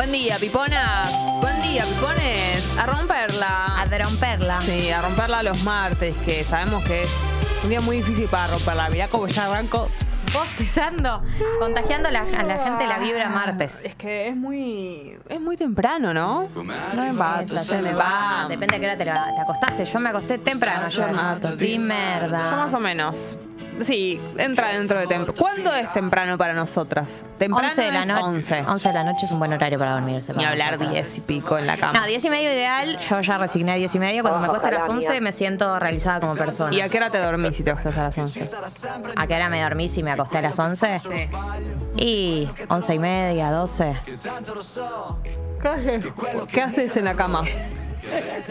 Buen día, piponas. Buen día, pipones. A romperla. A romperla. Sí, a romperla los martes, que sabemos que es un día muy difícil para romperla. Mirá cómo ya arranco. Bostezando, contagiando a la, a la gente la vibra Es martes. que es muy. Es muy temprano, ¿no? No me va, se me va. Depende de qué hora te, la- te acostaste. Yo me acosté temprano ayer. Di Yo más merda. o menos. Sí, entra dentro de temprano. ¿Cuándo es temprano para nosotras? Temprano 11 de la noche. 11. 11 de la noche es un buen horario para dormirse. Ni hablar nosotras. 10 y pico en la cama. No, 10 y medio ideal. Yo ya resigné a 10 y medio. Cuando me cuesta a las 11 me siento realizada como persona. ¿Y a qué hora te dormís si te acostás a las 11? ¿A qué hora me dormí si me acosté a las 11? Y 11 y media, 12. ¿Qué haces? ¿Qué haces en la cama?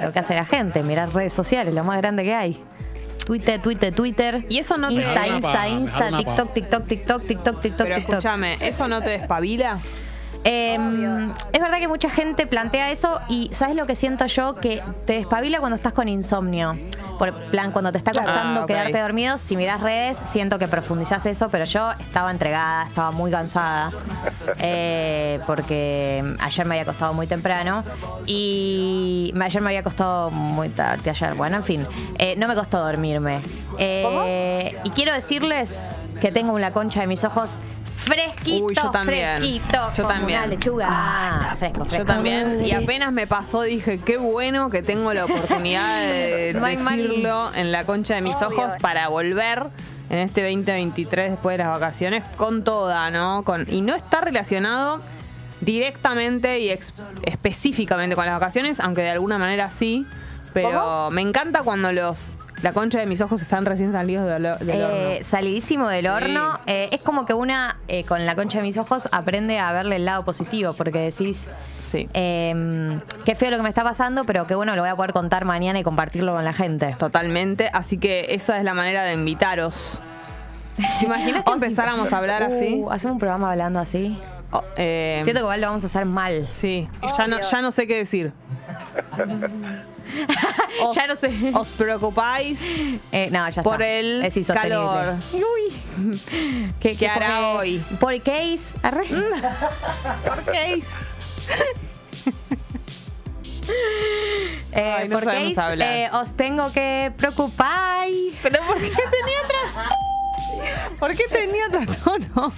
Lo que hace la gente, mirar redes sociales, lo más grande que hay. Twitter, Twitter, Twitter. Y eso no te- Insta, Insta, Insta, TikTok, TikTok, TikTok, TikTok, TikTok, Pero TikTok. escúchame, ¿eso no te despabila? Eh, es verdad que mucha gente plantea eso y ¿sabes lo que siento yo? Que te despabila cuando estás con insomnio. Por plan, cuando te está costando Ah, ok. quedarte dormido, si mirás redes, siento que profundizás eso, pero yo estaba entregada, estaba muy cansada, eh, porque ayer me había acostado muy temprano y ayer me había acostado muy tarde, ayer, bueno, en fin, eh, no me costó dormirme. Eh, y quiero decirles que tengo una concha de mis ojos fresquito, Uy, yo también. fresquito, Yo también. una lechuga. Ah, fresco, fresco. Yo también. Y apenas me pasó, dije, qué bueno que tengo la oportunidad de No decirlo en la concha de mis ojos para volver en este 2023 después de las vacaciones con toda, ¿no? Con, y no está relacionado directamente y específicamente con las vacaciones, aunque de alguna manera sí. Pero me encanta cuando los la concha de mis ojos están recién salidos del, del Eh, horno. salidísimo del Sí. horno. Eh, es como que una, eh, con la concha de mis ojos, aprende a verle el lado positivo, porque decís, Sí. eh, qué feo lo que me está pasando, pero qué bueno, lo voy a poder contar mañana y compartirlo con la gente. Totalmente, así que esa es la manera de invitaros. ¿Te imaginas que Oh, sí. empezáramos a hablar así? Uh, Hacemos un programa hablando así. Oh, eh, Siento que igual lo vamos a hacer mal. sí, ya no, ya no sé qué decir. Os- Ya no sé. ¿Os preocupáis Eh, no, ya por está. el Es calor? Uy. ¿Qué, ¿Qué hará hoy? ¿Por qué es? Arre. ¿Por qué es? Eh, Ay, no ¿Por hablar. Eh, os tengo que preocupar. ¿Pero por qué tenía otro? ¿Por qué tenía otro tono?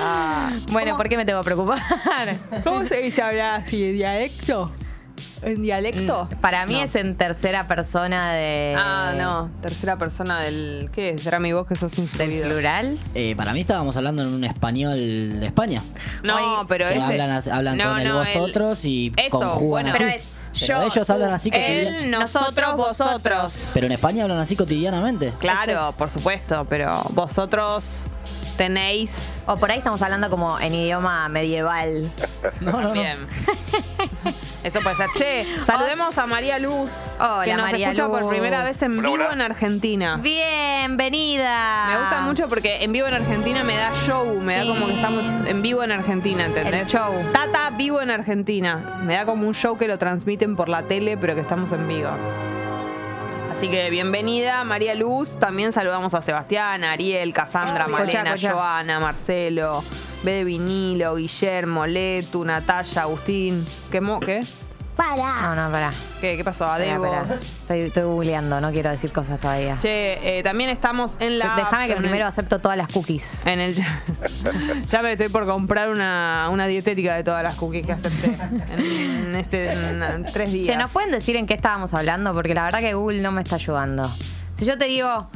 Ah, Bueno, ¿por qué me tengo que preocupar? ¿Cómo se dice hablar así? ¿En dialecto? ¿En dialecto? Para mí No. es en tercera persona de. Ah, no. Tercera persona del. ¿Qué es? ¿Será mi voz que sos Del instruido? plural. Eh, para mí estábamos hablando en un español de España. No, pero ese. hablan, as- hablan No, con el no, vosotros y Eso, conjugan bueno. así. Pero es Pero yo, ellos hablan así cotidianamente. Él, nosotros, vosotros. Pero en España hablan así cotidianamente. Claro, Esto es- por supuesto, pero vosotros tenéis. O por ahí estamos hablando como en idioma medieval. No, no, no. Bien. Eso puede ser. Che, saludemos a María Luz, Hola, que nos María escucha por primera vez en vivo en Argentina. Bienvenida. Me gusta mucho porque en vivo en Argentina me da show, me da como que estamos en vivo en Argentina, ¿entendés? El show. Tata vivo en Argentina. Me da como un show que lo transmiten por la tele, pero que estamos en vivo. Así que bienvenida, María Luz. También saludamos a Sebastián, Ariel, Casandra, Malena. Joana, Marcelo, B de Vinilo, Guillermo, Letu, Natalia, Agustín. ¿Qué? mo- ¿Qué? No, no, pará. ¿Qué, qué pasó? Pará, Adebo. pará. Estoy, estoy googleando, no quiero decir cosas todavía. Che, eh, también estamos en la. Déjame que en el- primero acepto todas las cookies. En el, ya me estoy por comprar una, una dietética de todas las cookies que acepté en, este, en tres días. Che, ¿nos pueden decir en qué estábamos hablando? Porque la verdad que Google no me está ayudando. Si yo te digo,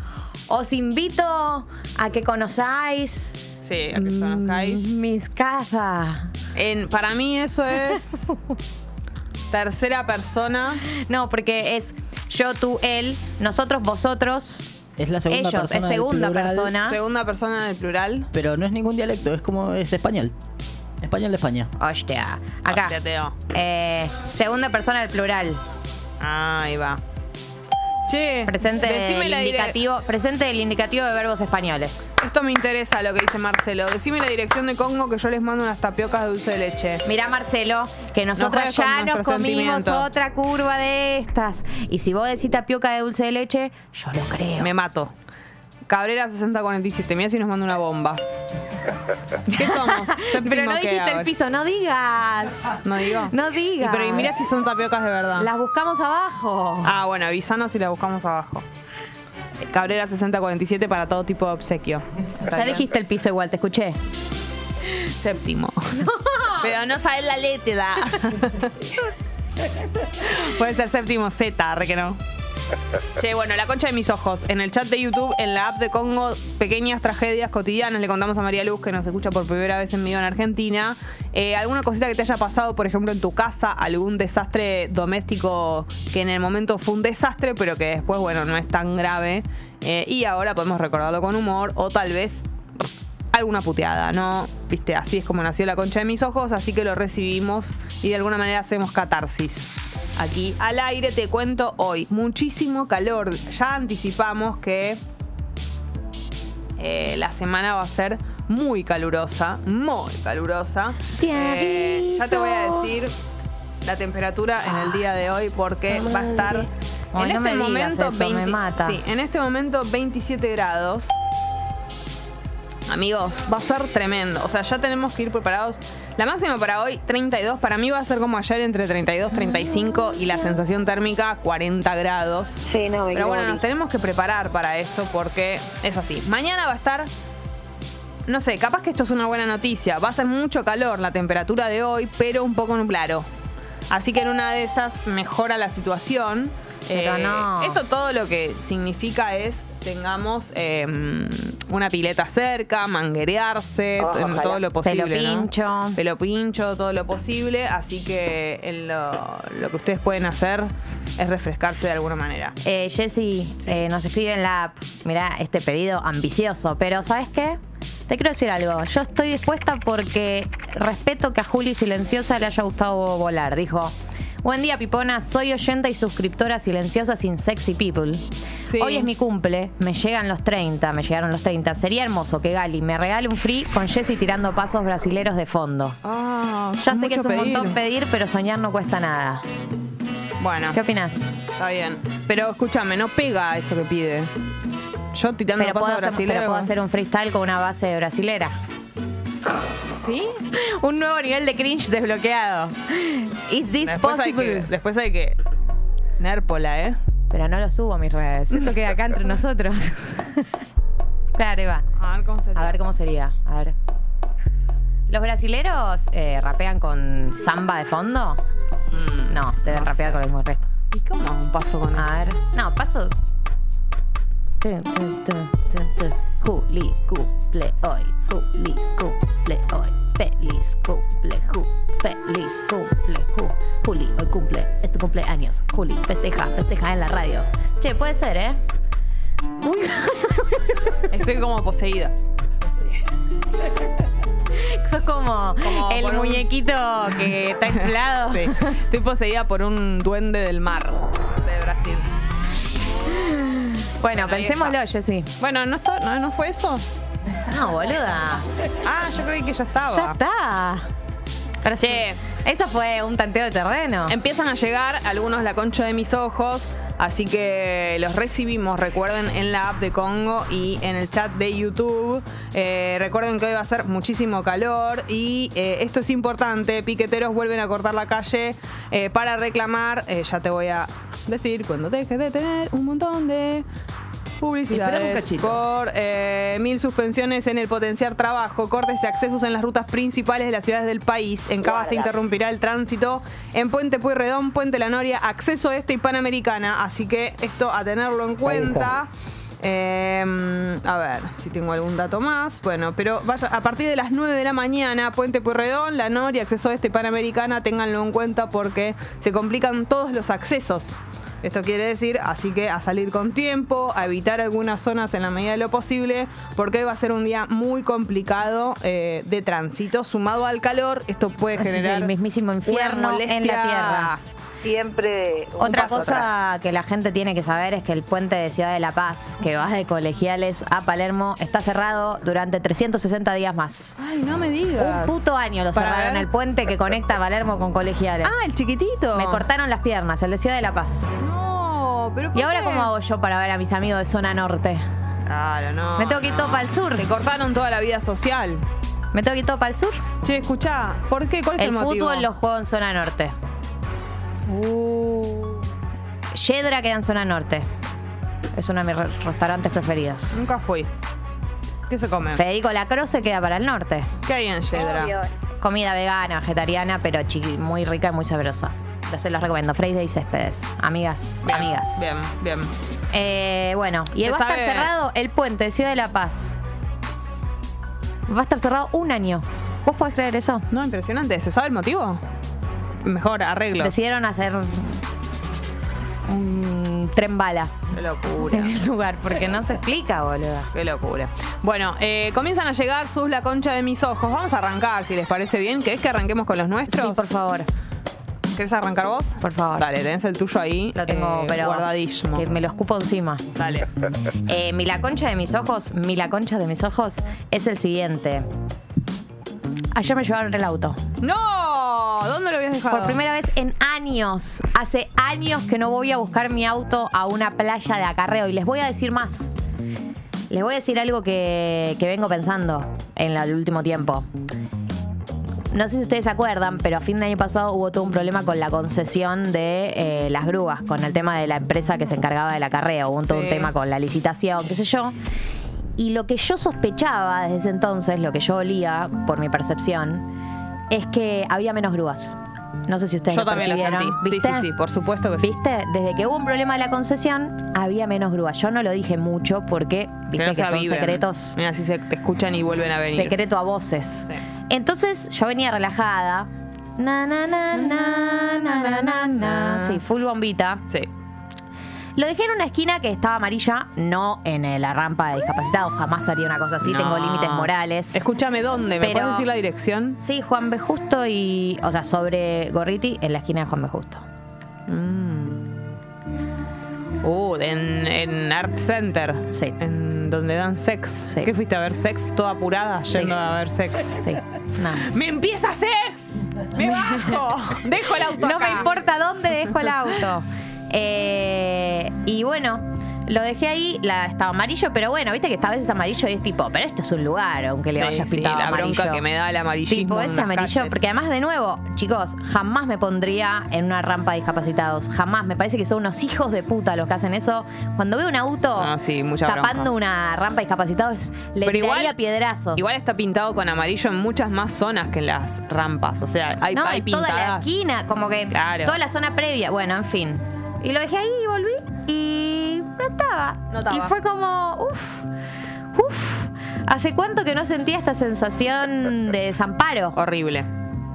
os invito a que conozcáis Sí, a que conozcáis. mm, mis casas. En, para mí eso es tercera persona. No, porque es yo, tú, él, nosotros, vosotros, Es la segunda ellos, persona es del segunda plural, persona. Segunda persona del plural. Pero no es ningún dialecto, es como es español. Español de España. Hostia. Acá. Hostia, Teo. Eh, segunda persona del plural. Ah, ahí va. Che, Presente dire- indicativo, presente del indicativo de verbos españoles. Esto me interesa lo que dice Marcelo. Decime la dirección de Congo que yo les mando unas tapiocas de dulce de leche. Mirá, Marcelo, que nosotros ya nos comimos otra curva de estas. Y si vos decís tapioca de dulce de leche, yo lo creo. Me mato. Cabrera 6047. Mira si nos manda una bomba. ¿Qué somos? Pero no dijiste el piso, no digas. No digo. No digas. Y pero y mira si son tapiocas de verdad. Las buscamos abajo. Ah, bueno, avisanos si la buscamos abajo. Cabrera 6047 para todo tipo de obsequio. ya dijiste el piso igual, te escuché. Séptimo. Pero no sabes la letra. Puede ser séptimo Z, re que no. Che, bueno, la concha de mis ojos. En el chat de YouTube, en la app de Congo, pequeñas tragedias cotidianas. Le contamos a María Luz, que nos escucha por primera vez en vivo en Argentina. Eh, ¿Alguna cosita que te haya pasado, por ejemplo, en tu casa? ¿Algún desastre doméstico que en el momento fue un desastre, pero que después, bueno, no es tan grave? Eh, y ahora podemos recordarlo con humor o tal vez alguna puteada, ¿no? Viste, así es como nació la concha de mis ojos, así que lo recibimos y de alguna manera hacemos catarsis. Aquí al aire te cuento hoy, muchísimo calor. Ya anticipamos que eh, la semana va a ser muy calurosa, muy calurosa. Te Eh, ya te voy a decir la temperatura en el día de hoy porque va a estar Ay, en no me digas momento eso, me mata. Sí, en este momento 27 grados. Amigos, va a ser tremendo. O sea, ya tenemos que ir preparados. La máxima para hoy, 32. Para mí va a ser como ayer entre 32, 35 y la sensación térmica 40 grados. Sí, no, me Pero bueno, nos tenemos que preparar para esto porque es así. Mañana va a estar, no sé, capaz que esto es una buena noticia. Va a ser mucho calor la temperatura de hoy, pero un poco nublado. Así que en una de esas mejora la situación. Eh, Pero no. Esto todo lo que significa es tengamos eh, una pileta cerca, manguerearse, Oh, en ojalá. todo lo posible. Pelo ¿no? pincho. Pelo pincho, todo lo posible. Así que en lo, lo que ustedes pueden hacer es refrescarse de alguna manera. Eh, Jessy eh, nos escribe en la app, mira, este pedido ambicioso, pero ¿sabes qué? Te quiero decir algo. Yo estoy dispuesta porque respeto que a Juli Silenciosa le haya gustado volar. Dijo, buen día Pipona, soy oyenta y suscriptora silenciosa sin sexy people. Sí. Hoy es mi cumple, me llegan los 30, me llegaron los 30. Sería hermoso que Gali me regale un free con Jessy tirando pasos brasileros de fondo. Ah, Ya sé que es un pedir. montón pedir, pero soñar no cuesta nada. Bueno, ¿Qué opinas? está bien. Pero escúchame, no pega eso que pide. Yo tirando Pero paso puedo, hacer, brasilero. pero puedo hacer un freestyle con una base brasilera. ¿Sí? Un nuevo nivel de cringe desbloqueado. Is this Después hay, possible? que, después hay que. Nérpola, ¿eh? Pero no lo subo a mis redes. Esto queda acá entre nosotros. claro, Eva. A ver cómo se A ver cómo sería. A ver. ¿Los brasileros eh, rapean con samba de fondo? Mm, No, deben no rapear sé. con el mismo resto. ¿Y cómo un paso con A ver. No, paso. Juli cumple hoy. Juli cumple hoy. Feliz cumple, Ju. Feliz cumple, Ju. Juli, hoy cumple. Es tu cumpleaños. Juli, festeja, festeja en la radio. Che, puede ser, ¿eh? Uy, Estoy como poseída. sos como, Como el un- muñequito que está inflado. Sí. Estoy poseída por un duende del mar de Brasil. Bueno, Bueno, pensémoslo, Jessy. Bueno, ¿no, está, no, ¿no fue eso? No, boluda. Ah, yo creí que ya estaba. Ya está. Pero Che. Eso fue un tanteo de terreno. Empiezan a llegar algunos la concha de mis ojos, así que los recibimos, recuerden, en la app de Congo y en el chat de YouTube. Eh, recuerden que hoy va a ser muchísimo calor y eh, esto es importante, piqueteros vuelven a cortar la calle eh, para reclamar, ya te voy a decir, cuando dejes de tener un montón de... Un Publicidades por eh, mil suspensiones en el potenciar trabajo, cortes de accesos en las rutas principales de las ciudades del país. En Cava se interrumpirá el tránsito en Puente Pueyrredón, Puente La Noria, acceso este y Panamericana. Así que esto a tenerlo en cuenta. Eh, a ver si tengo algún dato más. Bueno, pero vaya, a partir de las 9 de la mañana, Puente Pueyrredón, La Noria, acceso este y Panamericana, ténganlo en cuenta porque se complican todos los accesos. Esto quiere decir, así que a salir con tiempo, a evitar algunas zonas en la medida de lo posible, porque hoy va a ser un día muy complicado eh, de tránsito, sumado al calor, esto puede es generar el mismísimo infierno en la tierra. Siempre un Otra paso cosa atrás. que la gente tiene que saber es que el puente de Ciudad de la Paz, que va de Colegiales a Palermo, está cerrado durante 360 días más. Ay, no me digas. Un puto año lo Para cerraron ver. el puente que conecta Palermo con Colegiales. Ah, el chiquitito. Me cortaron las piernas, el de Ciudad de la Paz. No, pero ¿Y ¿por ahora qué? cómo hago yo para ver a mis amigos de zona norte? Claro, no. Me tengo que ir todo para el sur. Te cortaron toda la vida social. Me tengo que ir todo para el sur. Che, escuchá, ¿por qué? ¿Cuál es el, El motivo? fútbol lo juego en zona norte. Uh, Yedra queda en zona norte. Es uno de mis re- restaurantes preferidos. nunca fui. ¿Qué se come? Federico Lacroce queda para el norte. ¿Qué hay en Yedra? Obvio. Comida vegana, vegetariana, pero chiqui- muy rica y muy sabrosa. Yo se los recomiendo. Freire y Céspedes. Amigas, Bien, amigas. Bien, bien. Eh, bueno, y Se va a estar cerrado el puente de Ciudad de la Paz. Va a estar cerrado un año. ¿Vos podés creer eso? No, impresionante. ¿Se sabe el motivo? Mejor arreglo. Decidieron hacer un tren bala Qué locura. en el lugar, porque no se explica, boludo. Qué locura. Bueno, eh, comienzan a llegar sus La Concha de mis ojos. Vamos a arrancar, si les parece bien. ¿Querés que arranquemos con los nuestros? Sí, por favor, ¿Querés arrancar vos? por favor. Dale, tenés el tuyo ahí. Lo tengo, eh, pero guardadísimo. que me lo escupo encima. Dale. Eh, mi la concha de mis ojos, mi la concha de mis ojos es el siguiente. Ayer me llevaron el auto. ¡No! ¿Dónde lo habías dejado? Por primera vez en años. Hace años que no voy a buscar mi auto a una playa de acarreo. Y les voy a decir más. Les voy a decir algo que, que vengo pensando en el último tiempo. No sé si ustedes se acuerdan, pero a fin de año pasado hubo todo un problema con la concesión de eh, las grúas, con el tema de la empresa que se encargaba del acarreo. Hubo todo un Sí. tema con la licitación, qué sé yo. Y lo que yo sospechaba desde ese entonces, lo que yo olía por mi percepción, es que había menos grúas. No sé si ustedes Yo lo también lo sentí. Sí, ¿Viste? sí, sí, por supuesto que sí. ¿Viste? Desde que hubo un problema de la concesión, había menos grúas. Yo no lo dije mucho porque, viste, que son secretos, Mira, si se te escuchan y vuelven a venir. secreto a voces. Sí. Entonces yo venía relajada. Na, na, na, na, na, na, na, na. Sí, full bombita. Sí. Lo dejé en una esquina que estaba amarilla, no en eh, la rampa de discapacitados. Jamás haría una cosa así. No. Tengo límites morales. Escúchame, ¿dónde? ¿Me Pero- puedes decir la dirección? Sí, Juan B. Justo y. O sea, sobre Gorriti en la esquina de Juan B. Justo. Mm. Uh, en, en Art Center. Sí. En donde dan sex. Sí. ¿Qué fuiste a ver sex? Toda apurada, yendo a ver sex. Sí. ¡Me empieza sex! ¡Me bajo! Dejo el auto No acá. me importa dónde dejo el auto. Eh, y bueno, lo dejé ahí, la, estaba amarillo, pero bueno, viste que esta vez es amarillo y es tipo, pero este es un lugar, aunque le Sí, hayas sí, pintado la amarillo. bronca que me da el amarillismo. Tipo ese amarillo, calles. porque además de nuevo, chicos, jamás me pondría en una rampa de discapacitados, jamás. Me parece que son unos hijos de puta los que hacen eso. Cuando veo un auto Ah, sí, tapando bronca. una rampa de discapacitados, le Pero piedrazos. Igual está pintado con amarillo en muchas más zonas que en las rampas. O sea, hay, no, hay en toda la pintadas. esquina, como que Claro. toda la zona previa. Bueno, en fin. Y lo dejé ahí y volví y no estaba. No estaba. Y fue como, uff, uff. ¿Hace cuánto que no sentía esta sensación de desamparo? Horrible.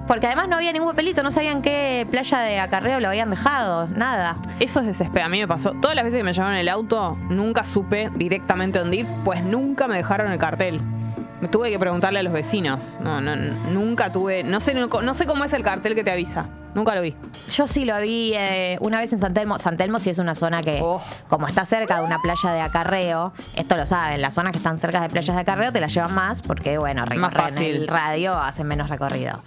Porque además no había ningún papelito, no sabían qué playa de acarreo lo habían dejado, nada. Eso es desesperado. A mí me pasó. Todas las veces que me llevaron el auto, nunca supe directamente dónde ir, pues nunca me dejaron el cartel. Tuve que preguntarle a los vecinos. No, nunca tuve. No sé, no, no sé cómo es el cartel que te avisa. Nunca lo vi. Yo sí lo vi eh, una vez en San Telmo. San Telmo sí es una zona que, Oh. como está cerca de una playa de acarreo, esto lo saben, las zonas que están cerca de playas de acarreo te las llevan más porque, bueno, recorren el radio, hacen menos recorrido.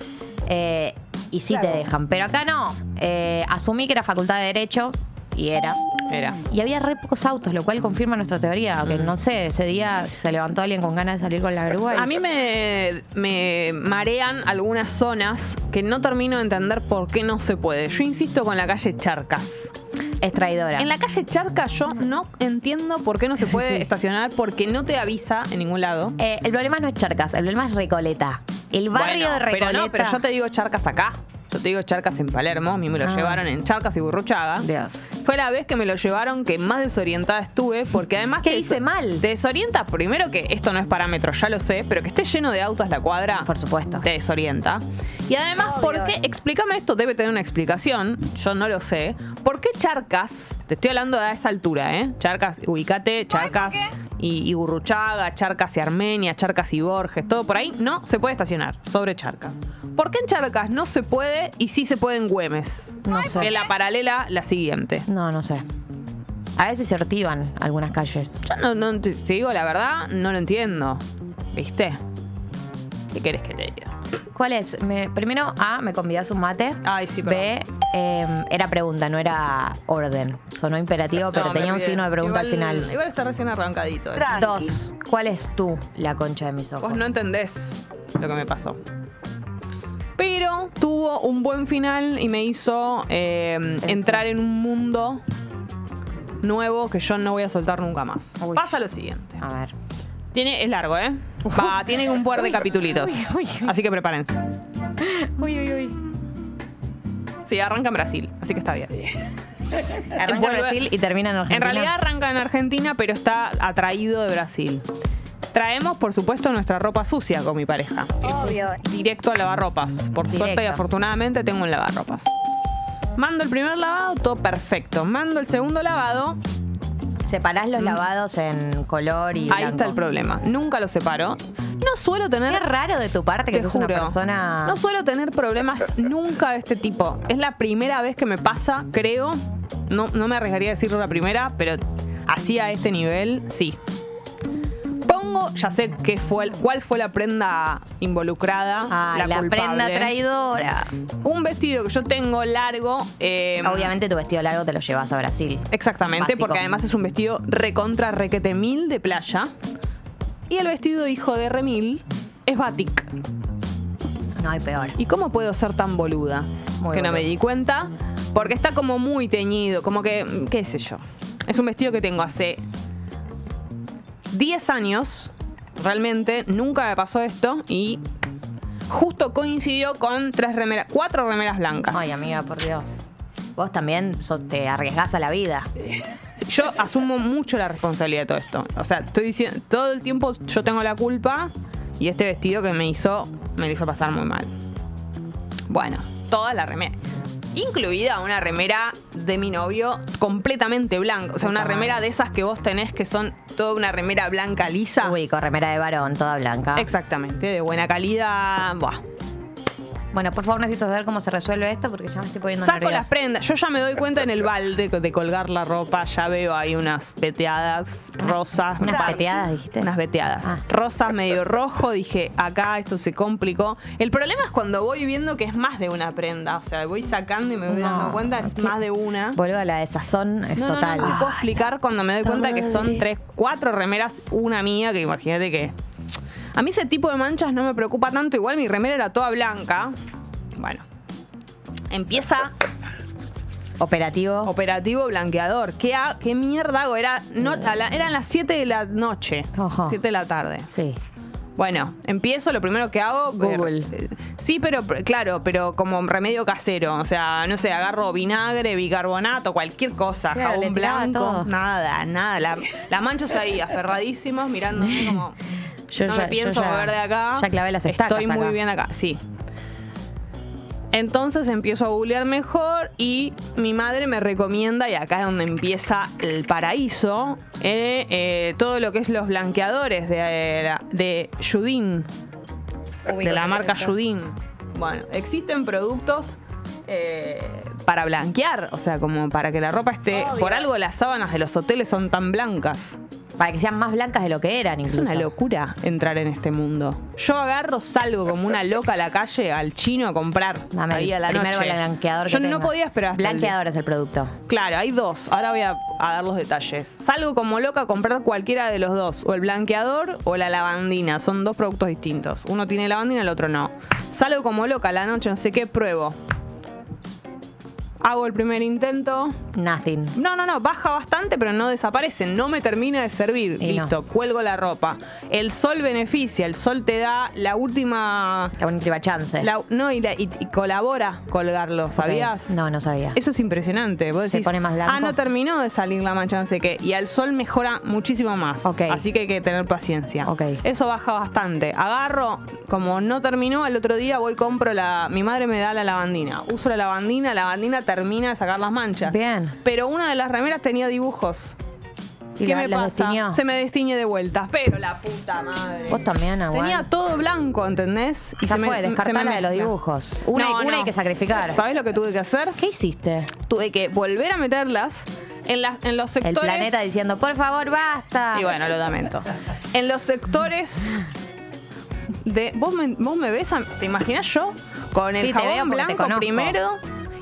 Eh, y sí Claro. te dejan, pero acá no. Eh, asumí que era facultad de Derecho y era. Era. Y había re pocos autos, lo cual confirma nuestra teoría. Que no sé, ese día se levantó alguien con ganas de salir con la grúa. y- A mí me, me marean algunas zonas que no termino de entender por qué no se puede. Yo insisto con la calle Charcas. es traidora. En la calle Charcas yo no entiendo por qué no se Sí, puede sí. estacionar porque no te avisa en ningún lado. Eh, el problema no es Charcas, el problema es Recoleta. El barrio Bueno, de Recoleta. Pero no, pero yo te digo Charcas acá. Yo te digo Charcas en Palermo. A mí me lo Ah. llevaron en Charcas y Burruchaga. Dios. Fue la vez que me lo llevaron que más desorientada estuve porque además ¿Qué te hice mal? Te desorienta primero que esto no es parámetro, ya lo sé, pero que esté lleno de autos la cuadra. Por supuesto. Te desorienta. Y además, Obvio. ¿por qué? Explícame esto, debe tener una explicación. Yo no lo sé. ¿Por qué Charcas? Te estoy hablando a esa altura, ¿eh? Charcas, ubicate, Charcas y, y Burruchaga, Charcas y Armenia, Charcas y Borges, todo por ahí. No se puede estacionar sobre Charcas. ¿Por qué en Charcas no se puede y sí se puede en Güemes? No sé. En la paralela, la siguiente. No, no sé. A veces se ortivan algunas calles. Yo no, no te, te digo la verdad, no lo entiendo. ¿Viste? ¿Qué querés que te diga? ¿Cuál es? Me- primero, A, me convidas un mate. Ay, sí, perdón. B, eh, era pregunta, no era orden. Sonó imperativo, pero No, me tenía un olvidé. signo de pregunta Igual- al final. Igual está recién arrancadito. eh. Dos, ¿cuál es tú la concha de mis ojos? Vos no entendés lo que me pasó. Pero tuvo un buen final y me hizo eh, Eso. entrar en un mundo nuevo que yo no voy a soltar nunca más. Uy. Pasa lo siguiente. A ver. Tiene, es largo, ¿eh? Va, tiene un par de capitulitos. uy, uy. Así que prepárense. Uy, uy, uy. Sí, arranca en Brasil, así que está bien. Arranca en Brasil y termina en En Argentina. realidad arranca en Argentina, pero está atraído de Brasil. Traemos, por supuesto, nuestra ropa sucia con mi pareja. Obvio. Directo a lavarropas. Por suerte y afortunadamente tengo un lavarropas. Mando el primer lavado, todo perfecto. Mando el segundo lavado, Separás los lavados en color y Mm. ahí blanco. está el problema. Nunca lo separo. No suelo tener. Qué raro de tu parte que sos juro. una persona... No suelo tener problemas nunca de este tipo. Es la primera vez que me pasa, creo. No, no me arriesgaría a decirlo la primera, pero así a este nivel, sí. Ya sé qué fue, cuál fue la prenda involucrada. Ay, la, la, culpable. prenda traidora. Un vestido que yo tengo largo. eh, Obviamente tu vestido largo te lo llevas a Brasil. Exactamente, Básico. porque además es un vestido recontra requete mil de playa. Y el vestido hijo de remil es batik. No hay peor. ¿Y cómo puedo ser tan boluda? Muy que no me di cuenta. Porque está como muy teñido, como que, qué sé yo. Es un vestido que tengo hace 10 años. Realmente nunca me pasó esto y justo coincidió con tres remeras, cuatro remeras blancas. Ay, amiga, por Dios. Vos también sos- te arriesgás a la vida. Yo asumo mucho la responsabilidad de todo esto. O sea, estoy diciendo, todo el tiempo yo tengo la culpa y este vestido que me hizo, me lo hizo pasar muy mal. Bueno, toda la remera. Incluida una remera de mi novio completamente blanca. O sea, una remera de esas que vos tenés que son toda una remera blanca lisa. Uy, con remera de varón, toda blanca. Exactamente, de buena calidad. Buah. Bueno, por favor, necesito saber cómo se resuelve esto porque ya me estoy poniendo Saco nerviosa. las prendas. Yo ya me doy cuenta en el balde de colgar la ropa. Ya veo ahí unas veteadas rosas. Unas peteadas, dijiste. Unas veteadas. Ah. Rosas medio rojo. Dije, acá esto se complicó. El problema es cuando voy viendo que es más de una prenda. O sea, voy sacando y me voy No, dando cuenta, es más de una. Vuelvo a la de sazón, es no, total. no, no puedo explicar cuando me doy cuenta que son tres, cuatro remeras, una mía, que imagínate que. A mí ese tipo de manchas no me preocupa tanto. Igual mi remera era toda blanca. Bueno. Empieza Operativo. operativo blanqueador. ¿Qué, ha- qué mierda hago? Era, no, a la- eran las 7 de la noche. Ajá. 7 de la tarde. sí. Bueno, empiezo, lo primero que hago... Google. eh, Sí, pero pr- claro, pero como remedio casero. O sea, no sé, agarro vinagre, bicarbonato, cualquier cosa, Claro, le jabón tiraba blanco. todo. Nada, nada. La- las manchas ahí, aferradísimos, mirándome como... Yo no ya- me pienso ya- mover de acá. ya clavé las estacas Estoy muy acá. bien acá, sí. Entonces empiezo a googlear mejor y mi madre me recomienda, y acá es donde empieza el paraíso, eh, eh, todo lo que es los blanqueadores de, eh, de Judin, de la marca Judin. Bueno, existen productos eh, para blanquear, o sea, como para que la ropa esté... Obvio. Por algo las sábanas de los hoteles son tan blancas. Para que sean más blancas de lo que eran, Es incluso. una locura entrar en este mundo. Yo agarro, salgo como una loca a la calle, al chino a comprar. Dame ahí a la primer noche. blanqueador Yo que no tenga. podía esperar hasta el Blanqueador es el producto. Claro, hay dos. Ahora voy a, a dar los detalles. Salgo como loca a comprar cualquiera de los dos. O el blanqueador o la lavandina. Son dos productos distintos. Uno tiene lavandina, el otro no. Salgo como loca a la noche, no sé qué, pruebo. Hago el primer intento. Nothing. No, no, no, baja bastante, pero no desaparece. No me termina de servir. Y no. Listo, cuelgo la ropa. El sol beneficia, el sol te da la última. La última chance. la- no, y, la- y- y colabora colgarlo, ¿sabías? No, no sabía. Eso es impresionante. Vos Se decís, pone más blanco. ah, no terminó de salir la mancha, no sé qué. Y al sol mejora muchísimo más. Así que hay que tener paciencia. Eso baja bastante. Agarro, como no terminó, al otro día voy compro la. Mi madre me da la lavandina. Uso la lavandina, la lavandina termina de sacar las manchas. Bien. Pero una de las remeras tenía dibujos. ¿Y ¿Qué la- me pasa? destiñó? Se me destiñe de vuelta. Pero la puta madre. Vos también, Aguán. Tenía todo blanco, ¿entendés? Ya fue, descartala me de los dibujos. Una, No, una no. hay que sacrificar. ¿Sabés lo que tuve que hacer? ¿Qué hiciste? Tuve que volver a meterlas en, las en los El sectores. planeta diciendo, por favor, basta. Y bueno, lo lamento. En los sectores de. ¿Vos me, vos me ves? a- ¿Te imaginas yo? Con el Sí, jabón blanco primero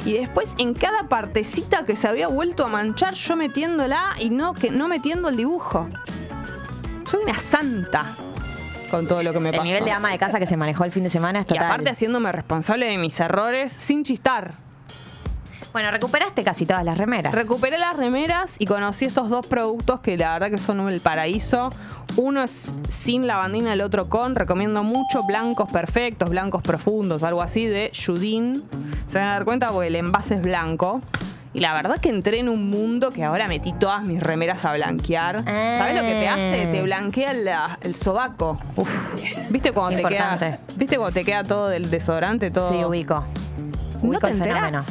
Y después en cada partecita que se había vuelto a manchar, yo metiéndola y no, que, no metiendo el dibujo. Soy una santa con todo lo que me El pasó. nivel de ama de casa que se manejó el fin de semana es y total. aparte haciéndome responsable de mis errores sin chistar. Bueno, recuperaste casi todas las remeras. Recuperé las remeras y conocí estos dos productos que la verdad que son el paraíso. Uno es sin lavandina, el otro con. Recomiendo mucho blancos perfectos, blancos profundos, algo así de Judin. Se van a dar cuenta porque el envase es blanco. Y la verdad que entré en un mundo que ahora metí todas mis remeras a blanquear. ¿Sabes lo que te hace? Te blanquea la- el sobaco. Uf. ¿Viste cuando te queda. ¿Viste cuando te queda todo del desodorante? Todo. Sí, ubico. ¿No Ubico te el fenómeno.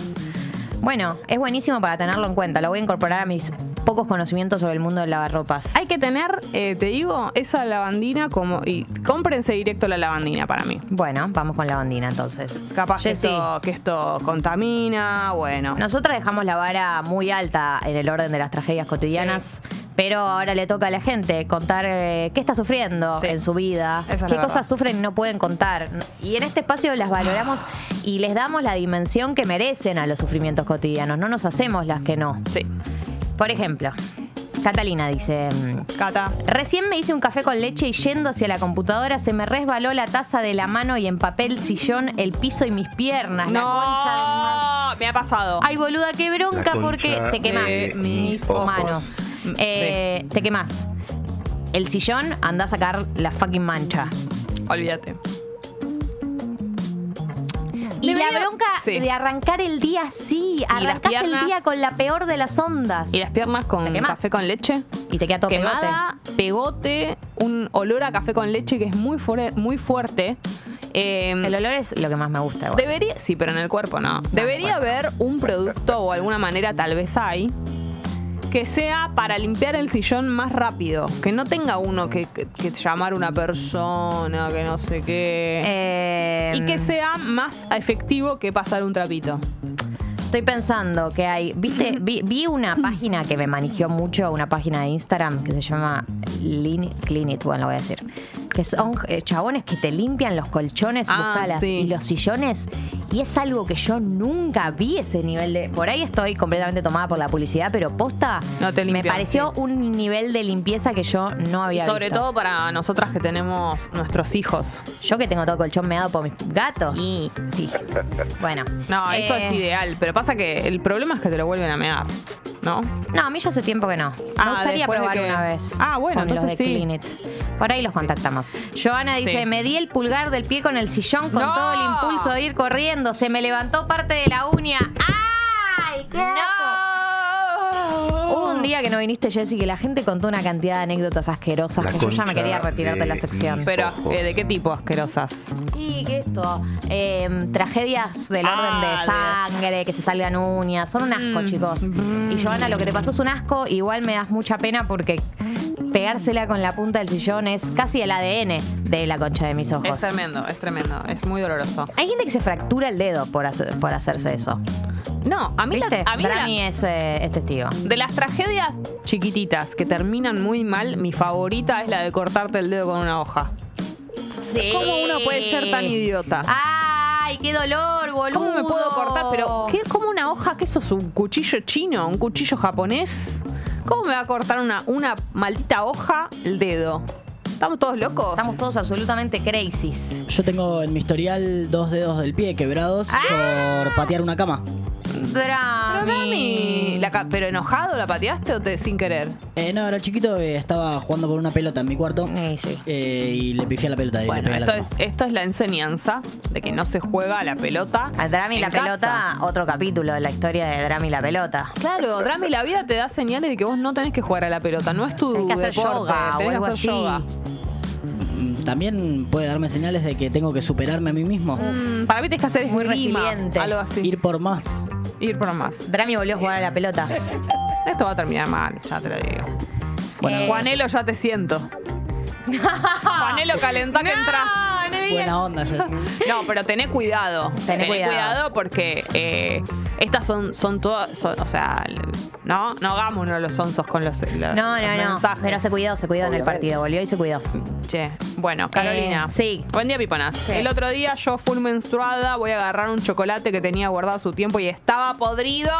Bueno, es buenísimo para tenerlo en cuenta. Lo voy a incorporar a mis pocos conocimientos sobre el mundo del lavarropas. Hay que tener, eh, te digo, esa lavandina como. Y cómprense directo la lavandina para mí. Bueno, vamos con lavandina entonces. Capaz que esto, que esto contamina, bueno. Nosotras dejamos la vara muy alta en el orden de las tragedias cotidianas, pero ahora le toca a la gente contar eh, qué está sufriendo Sí. en su vida, Esa qué cosas sufren y no pueden contar. Y en este espacio las valoramos y les damos la dimensión que merecen a los sufrimientos cotidianos. No nos hacemos las que no. Sí. Por ejemplo, Catalina dice... Cata. Recién me hice un café con leche y yendo hacia la computadora se me resbaló la taza de la mano y empapé el sillón, el piso y mis piernas. La concha de mi madre. No, me ha pasado. Ay, boluda, qué bronca porque te quemás de mis ojos. manos. Eh, Te quemás. El sillón, anda a sacar la fucking mancha. Olvídate. Y Debería- la bronca sí. de arrancar el día así. las Arrancás el piernas- día con la peor de las ondas. Y las piernas con café con leche. Y te queda todo. Quemada, pegote, un olor a café con leche que es muy, muy fuerte. Eh, El olor es lo que más me gusta. igual. Debería, sí, pero en el cuerpo no. Debería haber un producto o alguna manera, tal vez hay, que sea para limpiar el sillón más rápido. Que no tenga uno que, que- que llamar una persona, que no sé qué. Eh, y que sea más efectivo que pasar un trapito. Estoy pensando que hay, viste, vi, vi una página que me manigió mucho, una página de Instagram que se llama Lean, Clean It, bueno, lo voy a decir. Que son eh, chabones que te limpian los colchones, Ah, sí. y los sillones. Y es algo que yo nunca vi ese nivel de. Por ahí estoy completamente tomada por la publicidad, pero posta No te me limpian, pareció sí. un nivel de limpieza que yo no Y había sobre visto. todo para nosotras que tenemos nuestros hijos. Yo que tengo todo colchón meado por mis gatos. Sí. Bueno. No, eso Eh, es ideal. Pero pasa que el problema es que te lo vuelven a mear. ¿No? No, a mí ya hace tiempo que no. Me Ah, gustaría probar que- una vez. Ah, bueno, con los entonces de sí. Por ahí los contactamos. Joana dice, me di el pulgar del pie con el sillón con ¡No! todo el impulso de ir corriendo. Se me levantó parte de la uña. ¡Ay! Hubo un día que no viniste, Jessy, que la gente contó una cantidad de anécdotas asquerosas La que yo ya me quería retirar de la de sección. Pero, eh, ¿de qué tipo asquerosas? Y que esto, eh, tragedias del Ah, orden de sangre, que se salgan uñas, son un asco, Mm. chicos. Y Joana, lo que te pasó es un asco, igual me das mucha pena porque pegársela con la punta del sillón es casi el ADN de la concha de mis Es ojos. tremendo, es tremendo. Es muy doloroso. Hay gente que se fractura el dedo por, hacer- por hacerse eso. No, a mí, la- ¿Viste? a mí la- Drami es, eh, es testigo. de las tragedias chiquititas que terminan muy mal, mi favorita es la de cortarte el dedo con una hoja. ¿Cómo uno puede ser tan idiota? ¡Ay, qué dolor, boludo! ¿Cómo me puedo cortar? Pero, ¿qué, ¿cómo una hoja? ¿Qué sos? ¿Un cuchillo chino? ¿Un cuchillo japonés? ¿Cómo me va a cortar una, una maldita hoja el dedo? ¿Estamos todos locos? Estamos todos absolutamente crazy. Yo tengo en mi historial dos dedos del pie quebrados Ah. por patear una cama. Pero, Drami. Dami, la ca- ¿pero enojado la pateaste o te, sin querer? Eh, no, era chiquito, eh, estaba jugando con una pelota en mi cuarto Sí, sí. eh, y le pifié a la pelota y Bueno, le pegué a esto la es, cama. esto es la enseñanza de que no se juega a la pelota. Al Drami en la casa. pelota, otro capítulo de la historia de Drami la pelota. Claro, Drami, la vida te da señales de que vos no tenés que jugar a la pelota, no es tu Tenés que hacer deporte, yoga o tenés que hacer así. yoga. Mm, También puede darme señales de que tengo que superarme a mí mismo. Mm, para mí tienes que hacer Muy esgrima, resiliente. algo así. Ir por más. Ir por más. Drami volvió a jugar a la pelota. Esto va a terminar mal, ya te lo digo. Bueno, Juanelo, ya te siento. Juanelo, calentá que entras. Buena onda, Jess. No, pero tené cuidado. Tené cuidado. porque eh, estas son, son todas, son- o sea, no, no hagámonos los onzos con los, No, los no, no. mensajes. Pero se cuidó, se cuidó en el partido. Volvió y se cuidó. Che, bueno, Carolina. Eh, sí. Buen día, Piponas. Sí. El otro día yo full menstruada, voy a agarrar un chocolate que tenía guardado su tiempo y estaba podrido.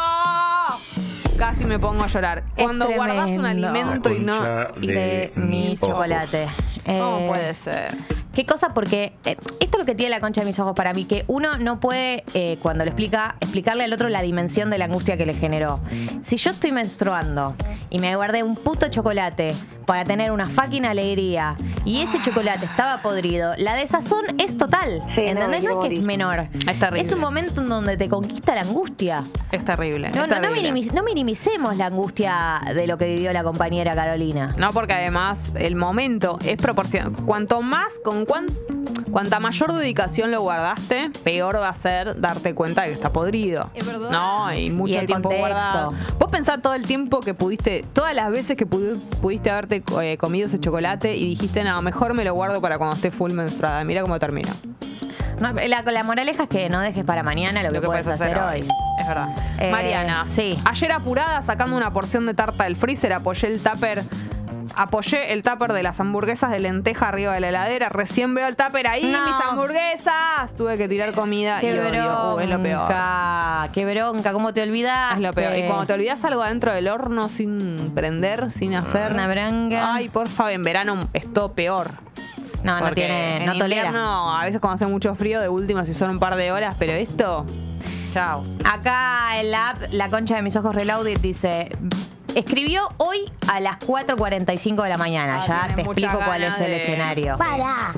Casi me pongo a llorar. Es Cuando guardas un alimento y no... Y- De mi chocolate. ¿Cómo Eh, puede ser? Qué cosa, porque eh, esto es lo que tiene la concha de mis ojos para mí, que uno no puede, eh, cuando lo explica, explicarle al otro la dimensión de la angustia que le generó. Si yo estoy menstruando y me guardé un puto chocolate para tener una fucking alegría y ese chocolate estaba podrido, la desazón es total. Sí, ¿Entendés? No, es que es menor. Es terrible. Es un momento en donde te conquista la angustia. Es terrible. No, es no, no, terrible. minimiz- no minimicemos la angustia de lo que vivió la compañera Carolina. No, porque además el momento es proporcional. Cuanto más, con cuan- cuanta mayor dedicación lo guardaste, peor va a ser darte cuenta de que está podrido. Es verdad. No, y mucho Y el tiempo contexto. guardado. Vos pensás todo el tiempo que pudiste, todas las veces que pudi- pudiste haberte eh, comido ese chocolate y dijiste, no, mejor me lo guardo para cuando esté full menstruada. Mira cómo termina. No, la, la moraleja es que no dejes para mañana lo, que, puedes hacer, hoy. Es verdad. Eh, Mariana, sí. Ayer apurada sacando una porción de tarta del freezer, apoyé el tupper. Apoyé el tupper de las hamburguesas de lenteja arriba de la heladera. Recién veo el tupper ahí, No. mis hamburguesas. Tuve que tirar comida Qué y odio. Uh, es lo peor. bronca, qué bronca, ¿cómo te olvidas? Es lo peor. Y cuando te olvidas algo adentro del horno sin prender, sin hacer. Una bronca. Ay, por favor, en verano es todo peor. No, no Porque tiene, en no tolera. invierno, a veces cuando hace mucho frío, de última si son un par de horas, pero esto. Chao. Acá en la app, la concha de mis ojos Reloaded dice. Escribió hoy a las 4.45 de la mañana. Ah, ya te explico cuál es el de- escenario. Para.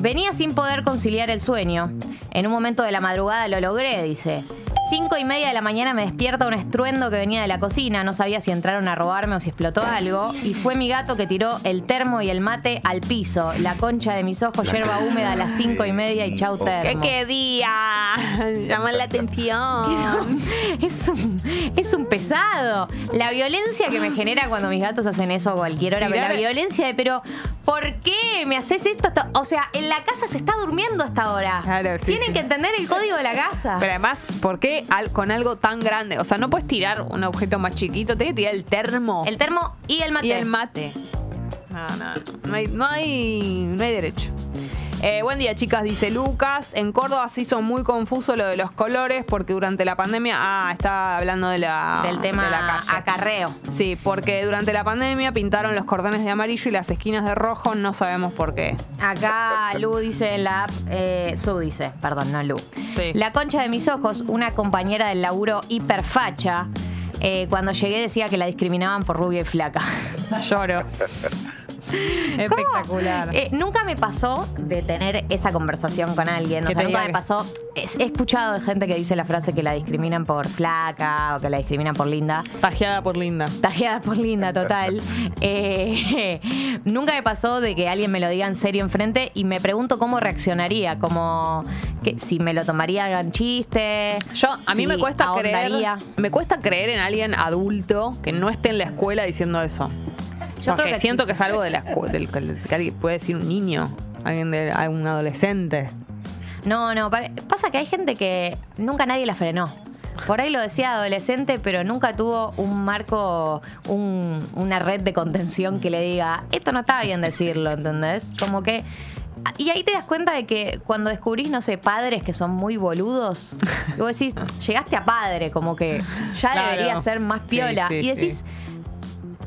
Venía sin poder conciliar el sueño. En un momento de la madrugada lo logré, dice. Cinco y media de la mañana me despierta un estruendo que venía de la cocina. No sabía si entraron a robarme o si explotó algo. Y fue mi gato que tiró el termo y el mate al piso. La concha de mis ojos, hierba húmeda a las cinco y media y chau ¿Qué, termo. qué día? Llaman la atención. Es un, es un pesado. La violencia que me genera cuando mis gatos hacen eso a cualquier hora. Pero la violencia de, pero, ¿por qué me haces esto? hasta- O sea, en la casa se está durmiendo hasta ahora. Claro, sí, Tienen sí. que entender el código de la casa. Pero además, ¿por qué al- con algo tan grande? O sea, no puedes tirar un objeto más chiquito, tienes que tirar el termo el termo y el mate. y el mate. No, no, no. No hay, no hay, no hay derecho. Eh, buen día, chicas, dice Lucas. En Córdoba se hizo muy confuso lo de los colores porque durante la pandemia. Ah, está hablando de la, Del tema de la calle. acarreo. Sí, porque durante la pandemia pintaron los cordones de amarillo y las esquinas de rojo, no sabemos por qué. Acá Lu dice en la app, eh, Su dice, perdón, no Lu. Sí. La concha de mis ojos, una compañera del laburo hiperfacha, eh, cuando llegué decía que la discriminaban por rubia y flaca. Lloro. Espectacular. Eh, nunca me pasó de tener esa conversación con alguien. O sea, nunca me pasó. es- He escuchado de gente que dice la frase que la discriminan por flaca o que la discriminan por linda. Tajeada por Linda. Tajeada por linda, total. Eh, nunca me pasó de que alguien me lo diga en serio enfrente y me pregunto cómo reaccionaría, como que si me lo tomaría en chiste. Yo, a mí si me cuesta creer. Me cuesta creer en alguien adulto que no esté en la escuela diciendo eso. Yo Porque creo que siento sí. que es algo de la del, que alguien puede decir un niño, alguien de un adolescente. No, no, pasa que hay gente que nunca nadie la frenó. Por ahí lo decía adolescente, pero nunca tuvo un marco, un- una red de contención que le diga, esto no está bien decirlo, ¿entendés? Como que... Y ahí te das cuenta de que cuando descubrís, no sé, padres que son muy boludos, y vos decís, llegaste a padre, como que ya Claro. debería ser más Sí, piola. sí, y decís, sí.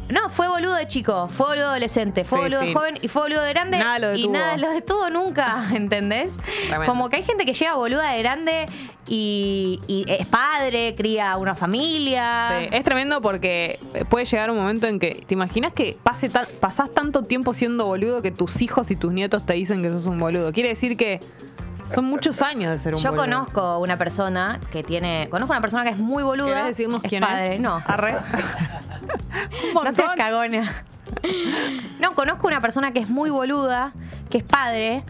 No, fue boludo de chico, fue boludo adolescente, fue Sí, boludo de sí. joven y fue boludo de grande. Nada lo y nada lo detuvo nunca, ¿entendés? Tremendo. Como que hay gente que llega boluda de grande y, y es padre, cría una familia. Sí, es tremendo porque puede llegar un momento en que te imaginas que pase tan- pasás tanto tiempo siendo boludo que tus hijos y tus nietos te dicen que sos un boludo. Quiere decir que son muchos años de ser un Yo boludo. conozco una persona que tiene. Conozco una persona que es muy boluda. ¿Querés decirnos es quién padre. es? No. Arre. un No seas cagona. No, conozco una persona que es muy boluda, que es padre,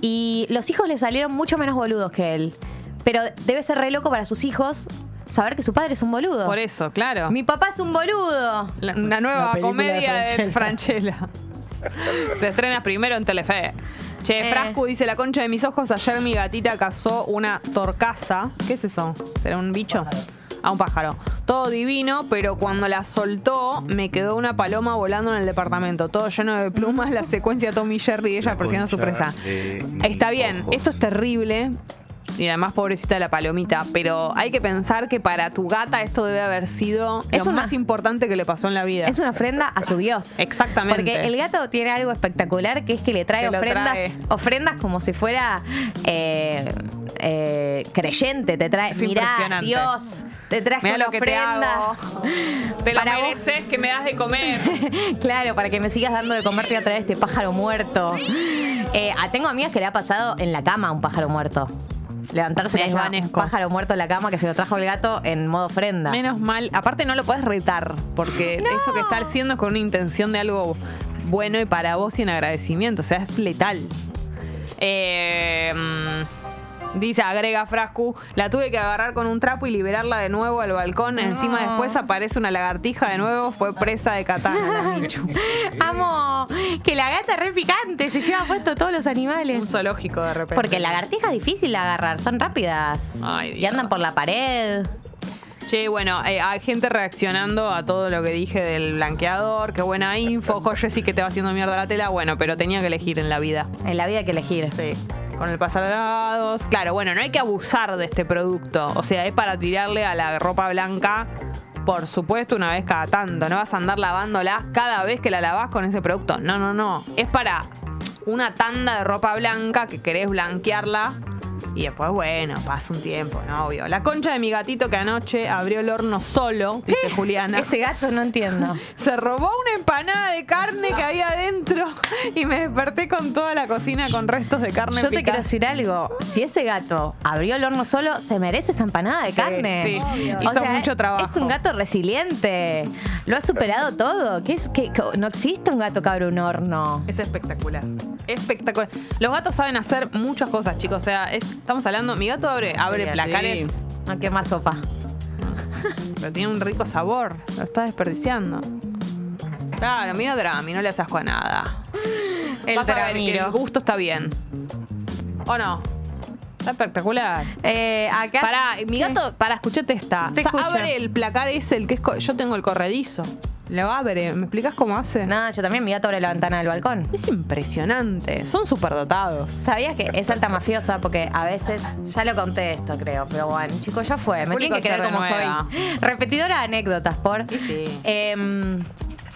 y los hijos le salieron mucho menos boludos que él. Pero debe ser re loco para sus hijos saber que su padre es un boludo. Por eso, claro. Mi papá es un boludo. La- una nueva comedia de Franchella. Se estrena primero en Telefe. Che, Eh, Frascu dice la concha de mis ojos. Ayer mi gatita cazó una torcaza. ¿Qué es eso? ¿Será un bicho? A un pájaro. Todo divino, pero cuando la soltó, me quedó una paloma volando en el departamento. Todo lleno de plumas, la secuencia Tommy Jerry y ella persiguiendo su presa. Está bien, esto es terrible. Y además, pobrecita la palomita. Pero hay que pensar que para tu gata esto debe haber sido Es lo una- más importante que le pasó en la vida. Es una ofrenda a su Dios. Exactamente. Porque el gato tiene algo espectacular que es que le trae Te ofrendas, trae. ofrendas como si fuera eh, eh, creyente. Te trae, Es mirá. Dios, te traje Mira una lo que te ofrenda. hago. Te lo Para vos. mereces que me das de comer. claro, para que me sigas dando de comer te voy a traer este pájaro muerto. Eh, ah, tengo amigas que le ha pasado en la cama un pájaro muerto. Levantarse Me con un pájaro muerto en la cama que se lo trajo el gato en modo ofrenda. Menos mal. Aparte no lo puedes retar, porque eso que está haciendo es con una intención de algo bueno y para vos y en agradecimiento. O sea, es letal. Eh, mm, dice, agrega Frascu, la tuve que agarrar con un trapo y liberarla de nuevo al balcón. Encima después aparece una lagartija de nuevo, fue presa de katana. Amo que la gata es re picante, se lleva puesto todos los Un animales. zoológico de repente. Porque la lagartija es difícil de agarrar, son rápidas. Ay, y andan por la pared. Che, bueno, eh, hay gente reaccionando a todo lo que dije del blanqueador. Qué buena info. Jo, Jessy, que te va haciendo mierda la tela. Bueno, pero tenía que elegir en la vida. En la vida hay que elegir. Sí. Con el pasarados. Claro, bueno, no hay que abusar de este producto. O sea, es para tirarle a la ropa blanca, por supuesto, una vez cada tanto. No vas a andar lavándola cada vez que la lavas con ese producto. No, no, no. Es para una tanda de ropa blanca que querés blanquearla. Y después, bueno, pasa un tiempo, ¿no? Obvio. La concha de mi gatito que anoche abrió el horno solo, dice Juliana. Ese gato no entiendo. Se robó una empanada de carne que había adentro y me desperté con toda la cocina con restos de carne Yo te quiero decir algo. Si ese gato abrió el horno solo, se merece esa empanada de Sí, carne. sí. O Hizo sea, mucho trabajo. Es un gato resiliente. Lo ha superado todo. ¿Qué es, que no existe un gato que abre un horno. Es espectacular. Espectacular. Los gatos saben hacer muchas cosas, chicos. O sea, es- estamos hablando. Mi gato abre, abre Sí, placares, No, qué más sopa. pero tiene un rico sabor. Lo está desperdiciando. Claro, mira Drami, no le haces asco a nada. El Vas a ver que el gusto está bien. ¿O no? Está espectacular. Eh, acá. Pará, mi gato, para, escuchate esta. Abre el placar ese, el que es. Yo tengo el corredizo. Lo abre. ¿Me explicas cómo hace? No, yo también, mi gato abre la ventana del balcón. Es impresionante. Son superdotados. ¿Sabías que es alta mafiosa? Porque a veces, ya lo conté esto, creo, pero bueno, chicos, ya fue. Me tienen que creer como renueva. soy. Repetidora de anécdotas, por. Sí, sí. Em,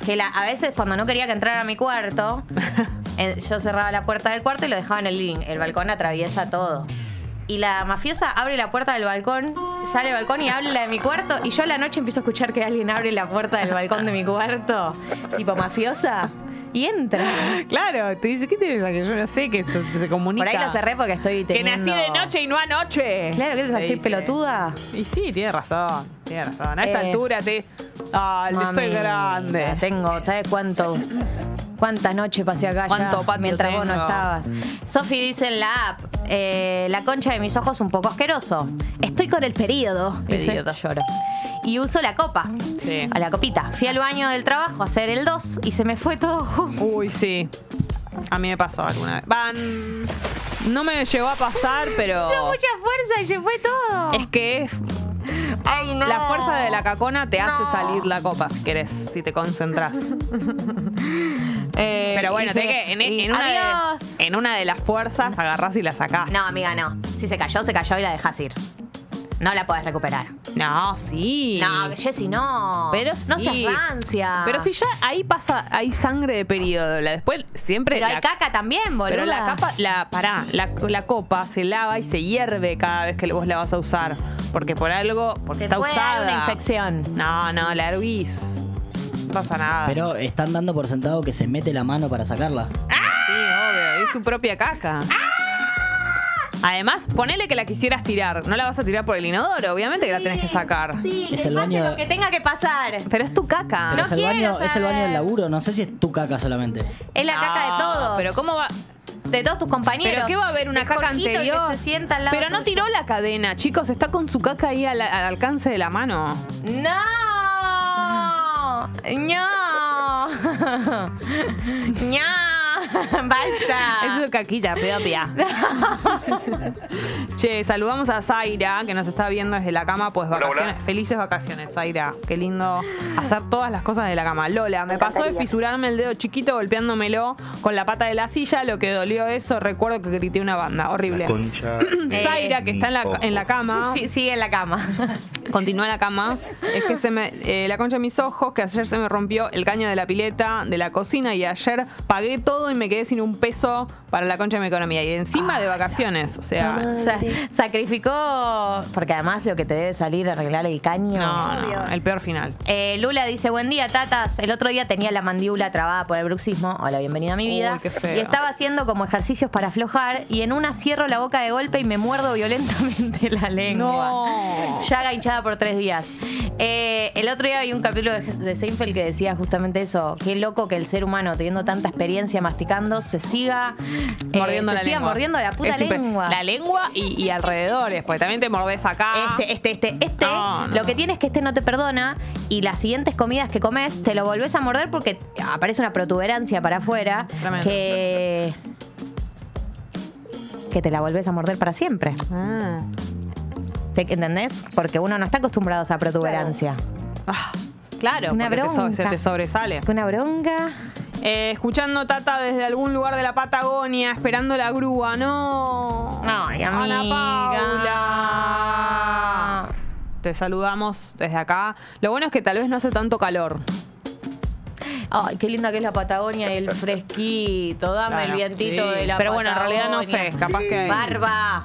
que la- a veces cuando no quería que entrara a mi cuarto, eh, yo cerraba la puerta del cuarto y lo dejaba en el living. El balcón atraviesa todo. Y la mafiosa abre la puerta del balcón, sale al balcón y habla de mi cuarto. Y yo a la noche empiezo a escuchar que alguien abre la puerta del balcón de mi cuarto, tipo mafiosa, y entra. Claro, te dice, ¿qué te piensas? Que yo no sé que esto se comunica. Por ahí lo cerré porque estoy Que teniendo... nací de noche y no anoche. Claro, ¿qué te vas a Te decir, dice. pelotuda? Y sí, tiene razón. Tiene razón. A esta Eh, altura te. Ah, soy grande. Tengo, ¿sabes cuánto? ¿Cuántas noches pasé acá ya ¿Cuánto patio mientras vos no tengo? estabas? Sofi dice en la app, eh, la concha de mis ojos un poco asqueroso. Estoy con el periodo. dice. Periodo. Lloro. Y uso la copa. Sí. A la copita. Fui al baño del trabajo a hacer el 2 y se me fue todo. Uy, sí. A mí me pasó alguna vez. Van. No me llegó a pasar, pero. Hizo mucha fuerza y se fue todo. Es que es- Ay, no. la fuerza de la cacona te hace salir la copa, si querés, si te concentras. Eh, Pero bueno, que en, y- en una de, en una de las fuerzas agarrás y la sacás. No, amiga, no. Si se cayó, se cayó y la dejas ir. No la podés recuperar. No, sí. No, Jessy, no. Pero No sí. seas rancia. Pero si ya ahí pasa, hay sangre de periodo. La después siempre. Pero la- hay caca también, boludo. Pero la capa, la, pará, la, la copa se lava y se hierve cada vez que vos la vas a usar. Porque por algo, porque Te está puede usada. dar una infección. No, no, la hervís. No pasa nada. Pero están dando por sentado que se mete la mano para sacarla. Sí, obvio, es tu propia caca. Además, ponele que la quisieras tirar. No la vas a tirar por el inodoro, obviamente que la tenés que sacar. Sí, Es que el pase baño- lo que tenga que pasar. Pero es tu caca. Pero No es, el quiero baño, es el baño del saber. laburo, no sé si es tu caca solamente. Es la caca de todos. Pero ¿cómo va? De todos tus compañeros. ¿Pero qué va a haber una De caca Jorgito, el anterior? Que se sienta al lado Pero no tuyo. tiró la cadena, chicos. Está con su caca ahí al, al alcance de la mano. ¡No! ¡No! ¡No! Basta. Eso es caquita propia. che, saludamos a Zaira, que nos está viendo desde la cama, pues Hola, vacaciones. hola. Felices vacaciones, Zaira. Qué lindo hacer todas las cosas de la cama. Lola, me pasó de fisurarme el dedo chiquito golpeándomelo con la pata de la silla, lo que dolió eso, recuerdo que grité una banda. Horrible. Concha. Zaira, que está en la, en la cama, Sí, sigue en la cama. continúa en la cama, es que se me, eh, la concha de mis ojos, que ayer se me rompió el caño de la pileta de la cocina y ayer pagué todo y me quedé sin un peso para la concha de mi economía. Y encima de vacaciones, o sea... Sa- sacrificó, porque además lo que te debe salir arreglar el caño. No, no, el peor final. Eh, Lula dice, buen día, tatas. El otro día tenía la mandíbula trabada por el bruxismo. Hola, bienvenida a mi vida. Uy, qué feo. Y estaba haciendo como ejercicios para aflojar y en una cierro la boca de golpe y me muerdo violentamente la lengua. No. Llaga hinchada por tres días. Eh, el otro día vi un capítulo de, de Seinfeld que decía justamente eso. Qué loco que el ser humano, teniendo tanta experiencia masticando, se siga eh, mordiendo se la siga lengua. mordiendo la puta Es lengua. La lengua y, y alrededores, porque también te mordés acá. Este, este, este, este, No, no. lo que tiene es que este no te perdona y las siguientes comidas que comes te lo volvés a morder porque aparece una protuberancia para afuera Tremendo. que que te la volvés a morder para siempre. Ah. ¿Te entendés? Porque uno no está acostumbrado a esa protuberancia. Ah, claro, Una porque te so- bronca. se te sobresale. Una bronca. Eh, escuchando Tata desde algún lugar de la Patagonia, esperando la grúa. No. Ay, Ana amiga. Paula. Te saludamos desde acá. Lo bueno es que tal vez no hace tanto calor. Ay, qué linda que es la Patagonia y el fresquito. Dame Claro. el vientito Sí. de la Pero bueno, en realidad no sé, capaz que- Barba.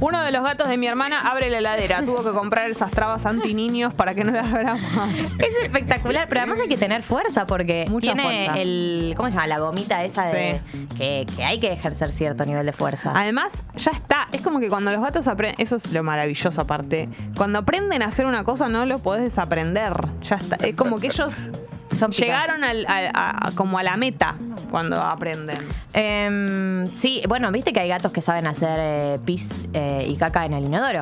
Uno de los gatos de mi hermana abre la heladera. Tuvo que comprar esas trabas anti niños para que no las abra más. Es espectacular, pero además hay que tener fuerza porque Mucha tiene fuerza. el. ¿Cómo se llama? La gomita esa de. Que, que hay que ejercer cierto nivel de fuerza. Además, ya está. Es como que cuando los gatos aprenden. Eso es lo maravilloso, aparte. Cuando aprenden a hacer una cosa, no lo podés desaprender. Ya está. Es como que ellos Son llegaron al- al- a, como a la meta cuando aprenden. Em, sí, bueno, viste que hay gatos que saben hacer eh, pis eh, y caca en el inodoro.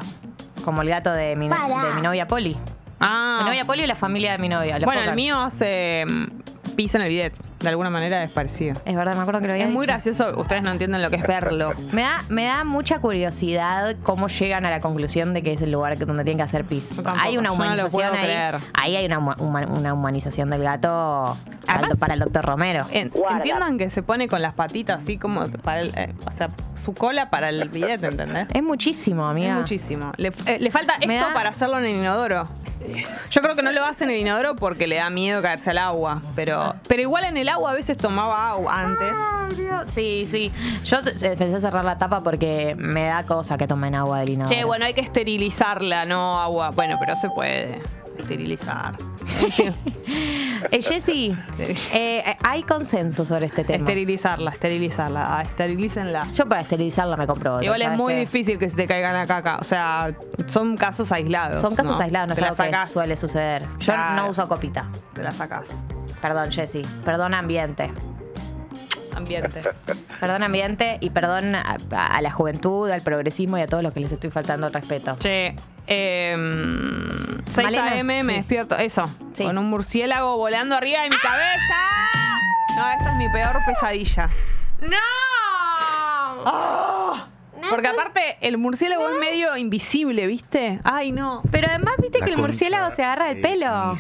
Como el gato de mi, de mi novia Poli. Ah. Mi novia Poli y la familia de mi novia. los bueno, el mío hace mm, pis en el bidet. De alguna manera es parecido. Es verdad, me acuerdo que lo había Es muy gracioso. Ustedes no entienden lo que es verlo. Me da, me da mucha curiosidad cómo llegan a la conclusión de que es el lugar que- donde tienen que hacer pis. Yo tampoco, Hay una yo no lo humanización puedo ahí. creer. Ahí hay una, huma- huma- una humanización del gato para, el, Además- para el doctor Romero. En- entiendan que se pone con las patitas así como para el, eh, o sea, su cola para el bidet, ¿entendés? Es muchísimo, Es amiga. muchísimo. Le, eh, le falta Me esto da- para hacerlo en el inodoro. Yo creo que no lo hace en el inodoro porque le da miedo caerse al agua. Pero, pero igual en el agua a veces tomaba agua antes. Sí, sí. Yo eh, pensé cerrar la tapa porque me da cosa que tomen agua del inodoro. Che, bueno, hay que esterilizarla, no agua. Bueno, pero se puede esterilizar. Eh, Jessy, eh, hay consenso sobre este tema. esterilizarla, esterilizarla. Ah, esterilícenla. Yo para esterilizarla me compro Igual es ¿sabes muy qué? difícil que se te caigan la caca. O sea, son casos aislados. Son casos aislados, no es la algo que suele suceder. Yo Claro. no uso copita. Te la sacás. Perdón, Jessy. Perdón, ambiente. Ambiente. Perdón, ambiente. Y perdón a, a la juventud, al progresismo y a todos los que les estoy faltando el respeto. Che, eh, 6 Malena, a.m. me sí. despierto. Eso. Sí. Con un murciélago volando arriba de mi cabeza. No, esta es mi peor pesadilla. ¡No! ¡Ah! Porque aparte, el murciélago es medio invisible, ¿viste? Ay, no. Pero además, viste que el La murciélago se agarra de pelo.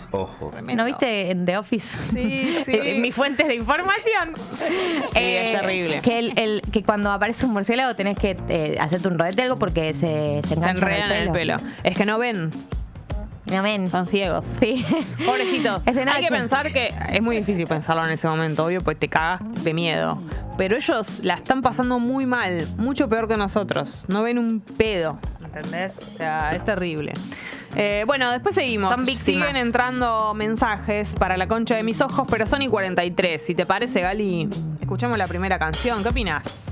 Tremendo. ¿No viste en The Office? Sí, sí. En mis fuentes de información. Sí, es terrible. Que, el, el- que cuando aparece un murciélago tenés que eh, hacerte un rodete algo porque se, se Se engancha enredan en el pelo. Es que no ven, ¿No ven? son ciegos. Sí. Pobrecitos. Hay que pensar que es muy difícil pensarlo en ese momento, obvio, pues te cagas de miedo. Pero ellos la están pasando muy mal, mucho peor que nosotros. No ven un pedo, ¿entendés? O sea, es terrible. Eh, bueno, después seguimos. Son víctimas. Siguen entrando mensajes para la concha de mis ojos, pero son y 43. Si te parece, Gali, escuchamos la primera canción. ¿Qué opinas?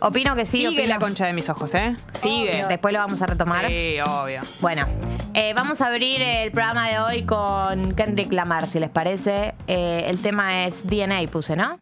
Opino que sí. Sigue opino- la concha de mis ojos, ¿eh? Sigue. Después lo vamos a retomar. Sí, obvio. Bueno, eh, vamos a abrir el programa de hoy con Kendrick Lamar, si les parece. Eh, el tema es DNA, puse, ¿no?